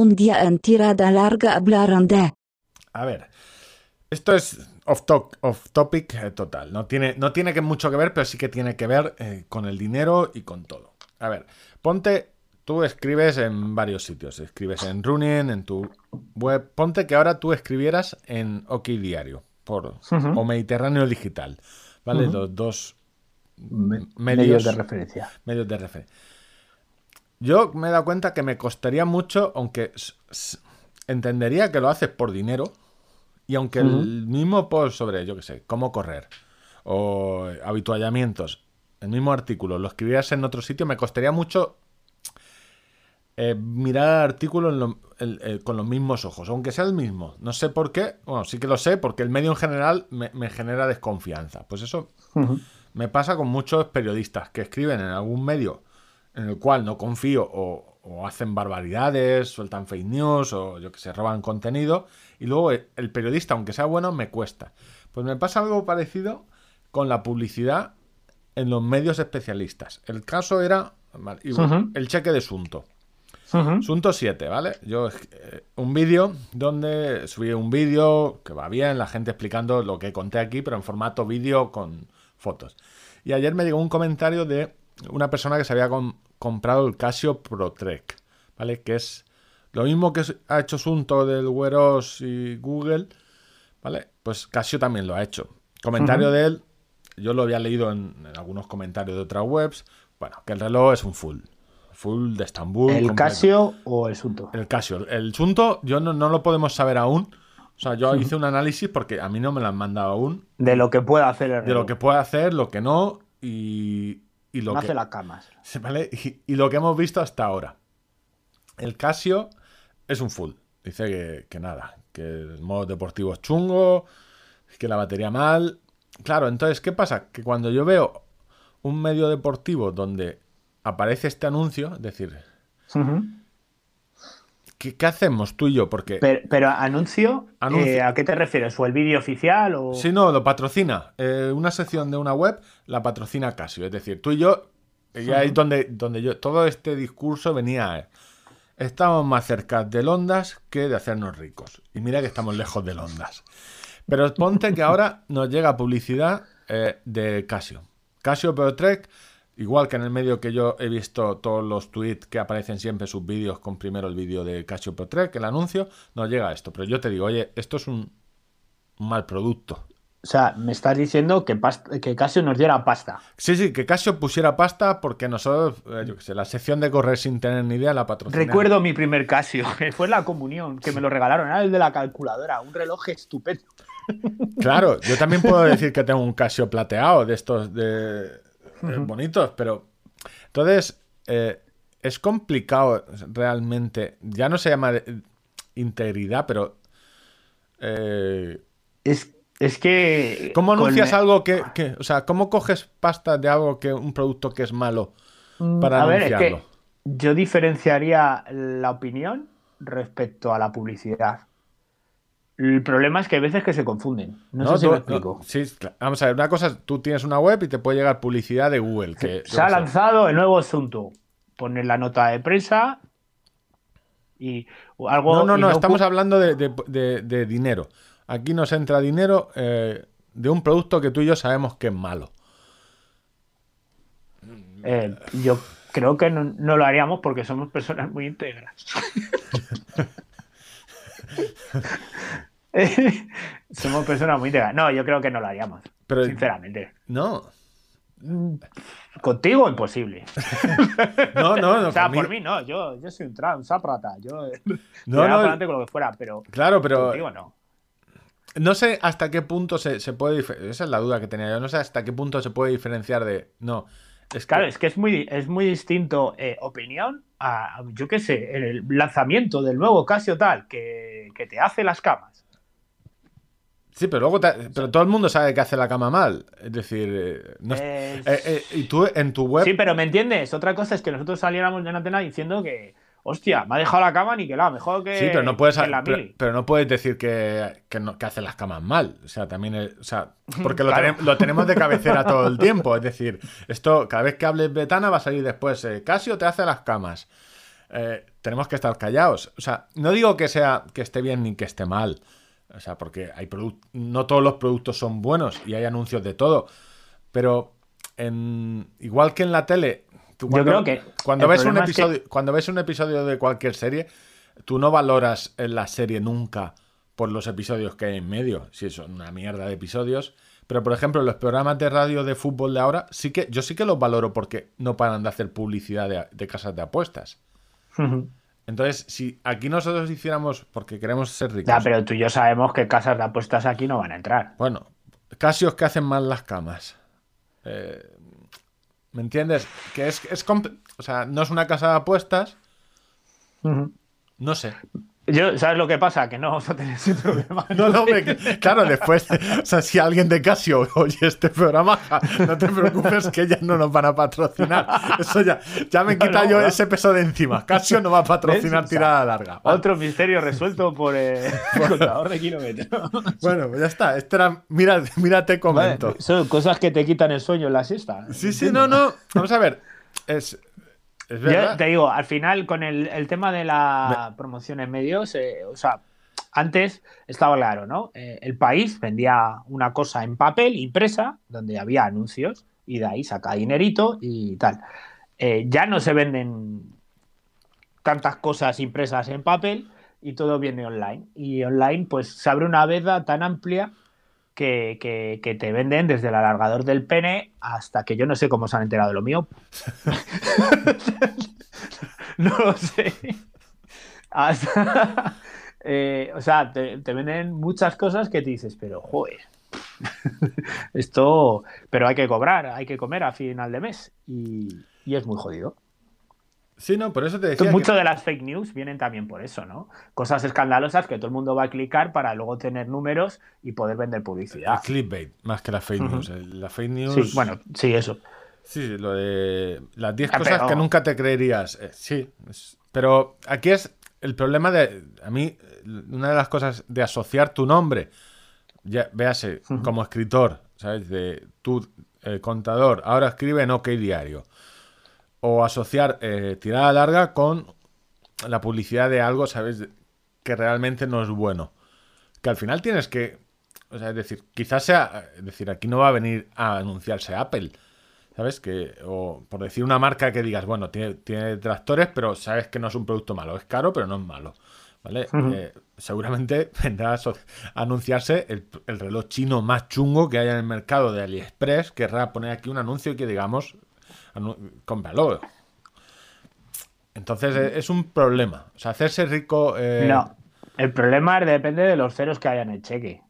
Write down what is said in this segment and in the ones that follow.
Un día en tirada larga hablaron de... A ver, esto es off, to- off topic eh, total. No tiene, no tiene que mucho que ver, pero sí que tiene que ver eh, con el dinero y con todo. A ver, ponte, tú escribes en varios sitios. Escribes en Running, en tu web. Ponte que ahora tú escribieras en OK Diario por, o Mediterráneo Digital. ¿Vale? Los dos Me- medios- medios de referencia. medios de referencia. Yo me he dado cuenta que me costaría mucho, aunque entendería que lo haces por dinero, y aunque el mismo post sobre, yo qué sé, cómo correr o eh, habituallamientos, el mismo artículo, lo escribieras en otro sitio, me costaría mucho eh, mirar el artículo en lo- el- el- con los mismos ojos, aunque sea el mismo. No sé por qué, bueno, sí que lo sé, porque el medio en general me, me genera desconfianza. Pues eso me pasa con muchos periodistas que escriben en algún medio en el cual no confío o, o hacen barbaridades, sueltan fake news o yo que sé, roban contenido y luego el, periodista, aunque sea bueno, me cuesta. Pues me pasa algo parecido con la publicidad en los medios especialistas. El caso era vale, y Ujú. el cheque de Sunto. Ujú. Sunto 7, ¿vale? Yo, eh, un vídeo donde subí un vídeo que va bien, la gente explicando lo que conté aquí, pero en formato vídeo con fotos. Y ayer me llegó un comentario de una persona que se había com- comprado el Casio Pro Trek, ¿vale? Que es lo mismo que ha hecho Sunto del Weros y Google, ¿vale? Pues Casio también lo ha hecho. Comentario de él, yo lo había leído en, en algunos comentarios de otras webs, bueno, que el reloj es un full. Full de Estambul. ¿El completo. Casio o el Sunto? El Casio. El Sunto, yo no, no lo podemos saber aún. O sea, yo hice un análisis porque a mí no me lo han mandado aún. De lo que pueda hacer el De lo reloj. que puede hacer, lo que no y, y lo no que. hace las camas. ¿vale? Y, y lo que hemos visto hasta ahora. El Casio es un full. Dice que, que nada, que el modo deportivo es chungo, que la batería mal. Claro, entonces, ¿qué pasa? Que cuando yo veo un medio deportivo donde aparece este anuncio, es decir. ¿Qué, qué hacemos tú y yo? Porque Pero, pero anuncio, Anuncio. eh, ¿a qué te refieres? ¿O el vídeo oficial? O... Si no, lo patrocina. Eh, una sección de una web la patrocina Casio. Es decir, tú y yo, y ahí es donde, donde yo, todo este discurso venía. eh, Estamos más cerca de Ondas que de hacernos ricos. Y mira que estamos lejos de Ondas. Pero ponte que ahora nos llega publicidad eh, de Casio. Casio Pro Trek, igual que en el medio que yo he visto todos los tweets que aparecen siempre sus vídeos con primero el vídeo de Casio Pro Trek, el anuncio, nos llega esto. Pero yo te digo, oye, esto es un mal producto. O sea, me estás diciendo que, que Casio nos diera pasta. Sí, sí, que Casio pusiera pasta porque nosotros, eh, yo qué sé, la sección de correr sin tener ni idea la patrocinamos. Recuerdo mi primer Casio, que fue la comunión, que me lo regalaron, era el de la calculadora, un reloj estupendo. Claro, yo también puedo decir que tengo un Casio plateado de estos de eh, bonitos, pero entonces eh, es complicado realmente. Ya no se llama eh, integridad, pero eh, Es, es que... ¿cómo con- anuncias algo que, que- o sea, cómo coges pasta de algo que un producto que es malo para Mm, A ver, es anunciarlo? que yo diferenciaría la opinión respecto a la publicidad. El problema es que hay veces que se confunden. No, sé si tú- me explico. no, sí, claro. vamos a ver, una cosa tú tienes una web y te puede llegar publicidad de Google. Que, Se ha lanzado el nuevo asunto. Pones la nota de prensa y algo. No, no, no, estamos hablando de, de- de- de dinero. Aquí nos entra dinero eh, de un producto que tú y yo sabemos que es malo. Eh, yo creo que no, no lo haríamos porque somos personas muy íntegras. somos personas muy íntegras. No, yo creo que no lo haríamos. Pero- sinceramente. No, Contigo, imposible. no, no. no o sea, conmigo- por mí no. Yo, yo soy un, tra un sáprata. Yo No, no, adelante con lo que fuera, pero Claro, pero contigo no. no sé hasta qué punto se, se puede... Esa es la duda que tenía yo. No sé hasta qué punto se puede diferenciar de... No, es que... Claro, es que es muy, es muy distinto eh, opinión a, a, yo qué sé, el lanzamiento del nuevo Casio tal, que, que te hace las camas. Sí, pero luego... te- Pero todo el mundo sabe que hace la cama mal. Es decir... eh, no Eh, eh, eh, y tú en tu web... Sí, pero ¿me entiendes? Otra cosa es que nosotros saliéramos de antena diciendo que, hostia, me ha dejado la cama niquelada, mejor que, Sí, pero no puedes, que la pero, pero no puedes decir que, que, no- que hace las camas mal. O sea, también, es- o sea, porque lo, Claro. tenem- lo tenemos de cabecera todo el tiempo. Es decir, esto, cada vez que hables Betana va a salir después, eh, Casio te hace las camas. tenemos que estar callados. O sea, no digo que sea que esté bien ni que esté mal. O sea, porque hay no todos los productos son buenos y hay anuncios de todo. Pero en, igual que en la tele, tú Yo cuando, creo que cuando el ves un problema es que- episodio, cuando ves un episodio de cualquier serie, tú no valoras la serie nunca por los episodios que hay en medio, si es una mierda de episodios. Pero por ejemplo, los programas de radio de fútbol de ahora, sí que yo sí que los valoro porque no paran de hacer publicidad de, de casas de apuestas. Entonces, si aquí nosotros hiciéramos, porque queremos ser ricos, Ya, pero tú y yo sabemos que casas de apuestas aquí no van a entrar. bueno, casios que hacen mal las camas. Eh, ¿Me entiendes? Que es, es o sea, no es una casa de apuestas, no sé. Yo, ¿Sabes lo que pasa? Que no vamos a tener ese problema. No, no, que- claro, después, o sea, si alguien de Casio oye este programa, no te preocupes que ya no nos van a patrocinar. Eso ya, ya me No, quita no, yo ese peso de encima. Casio no va a patrocinar ¿Ves? O sea, tirada larga. Vale. Otro misterio resuelto por eh, el contador de kilómetros. Bueno, pues ya está. Este era, mira, mira, te comento. Vale, son cosas que te quitan el sueño en la siesta. Sí, sí, no, no. Vamos a ver. Es, es Yo te digo, al final, con el, el tema de la promoción en medios, eh, o sea, antes estaba claro, ¿no? Eh, el país vendía una cosa en papel, impresa, donde había anuncios, y de ahí saca dinerito y tal. Eh, ya no se venden tantas cosas impresas en papel y todo viene online. Y online, pues se abre una veda tan amplia que, te venden desde el alargador del pene hasta que yo no sé cómo se han enterado de lo mío. no lo sé. Eh, o sea, te, te venden muchas cosas que te dices, pero joder. Esto, pero hay que cobrar, hay que comer a final de mes y, y es muy jodido. Sí, no, por eso te decía. Mucho que- de las fake news vienen también por eso, ¿no? Cosas escandalosas que todo el mundo va a clicar para luego tener números y poder vender el publicidad. clickbait, más que la fake news. El- La fake news. Sí, bueno, sí, eso. Sí, lo de las 10 Ah, cosas pero- que nunca te creerías. Eh, sí, es- pero aquí es el problema de. A mí, una de las cosas de asociar tu nombre, ya, véase, como escritor, ¿sabes? De tu eh, contador, ahora escribe en OK Diario. O asociar eh, tirada larga con la publicidad de algo, ¿sabes? Que realmente no es bueno. Que al final tienes que. O sea, es decir, quizás sea. Es decir, aquí no va a venir a anunciarse Apple. ¿Sabes? Que, o por decir una marca que digas, bueno, tiene, tiene detractores, pero sabes que no es un producto malo. Es caro, pero no es malo. ¿Vale? Eh, seguramente vendrá a anunciarse el, el reloj chino más chungo que haya en el mercado de AliExpress. Querrá poner aquí un anuncio que digamos, anu- cómpralo. Entonces eh, es un problema. O sea, hacerse rico. eh, No. El problema es depende de los ceros que haya en el cheque.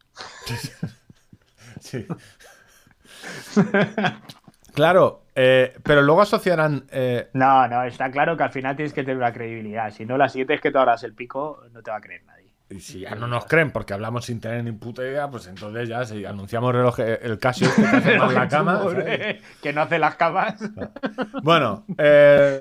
Sí. claro, eh, pero luego asociarán. eh, No, no, está claro que al final tienes que tener una credibilidad. Si no, la siguiente es que te abras el pico, no te va a creer nadie. Y si ya no nos creen porque hablamos sin tener ni puta idea, pues entonces ya si anunciamos reloj, el Casio este que hace la cama. ¿sabes? que no hace las camas. Bueno, eh,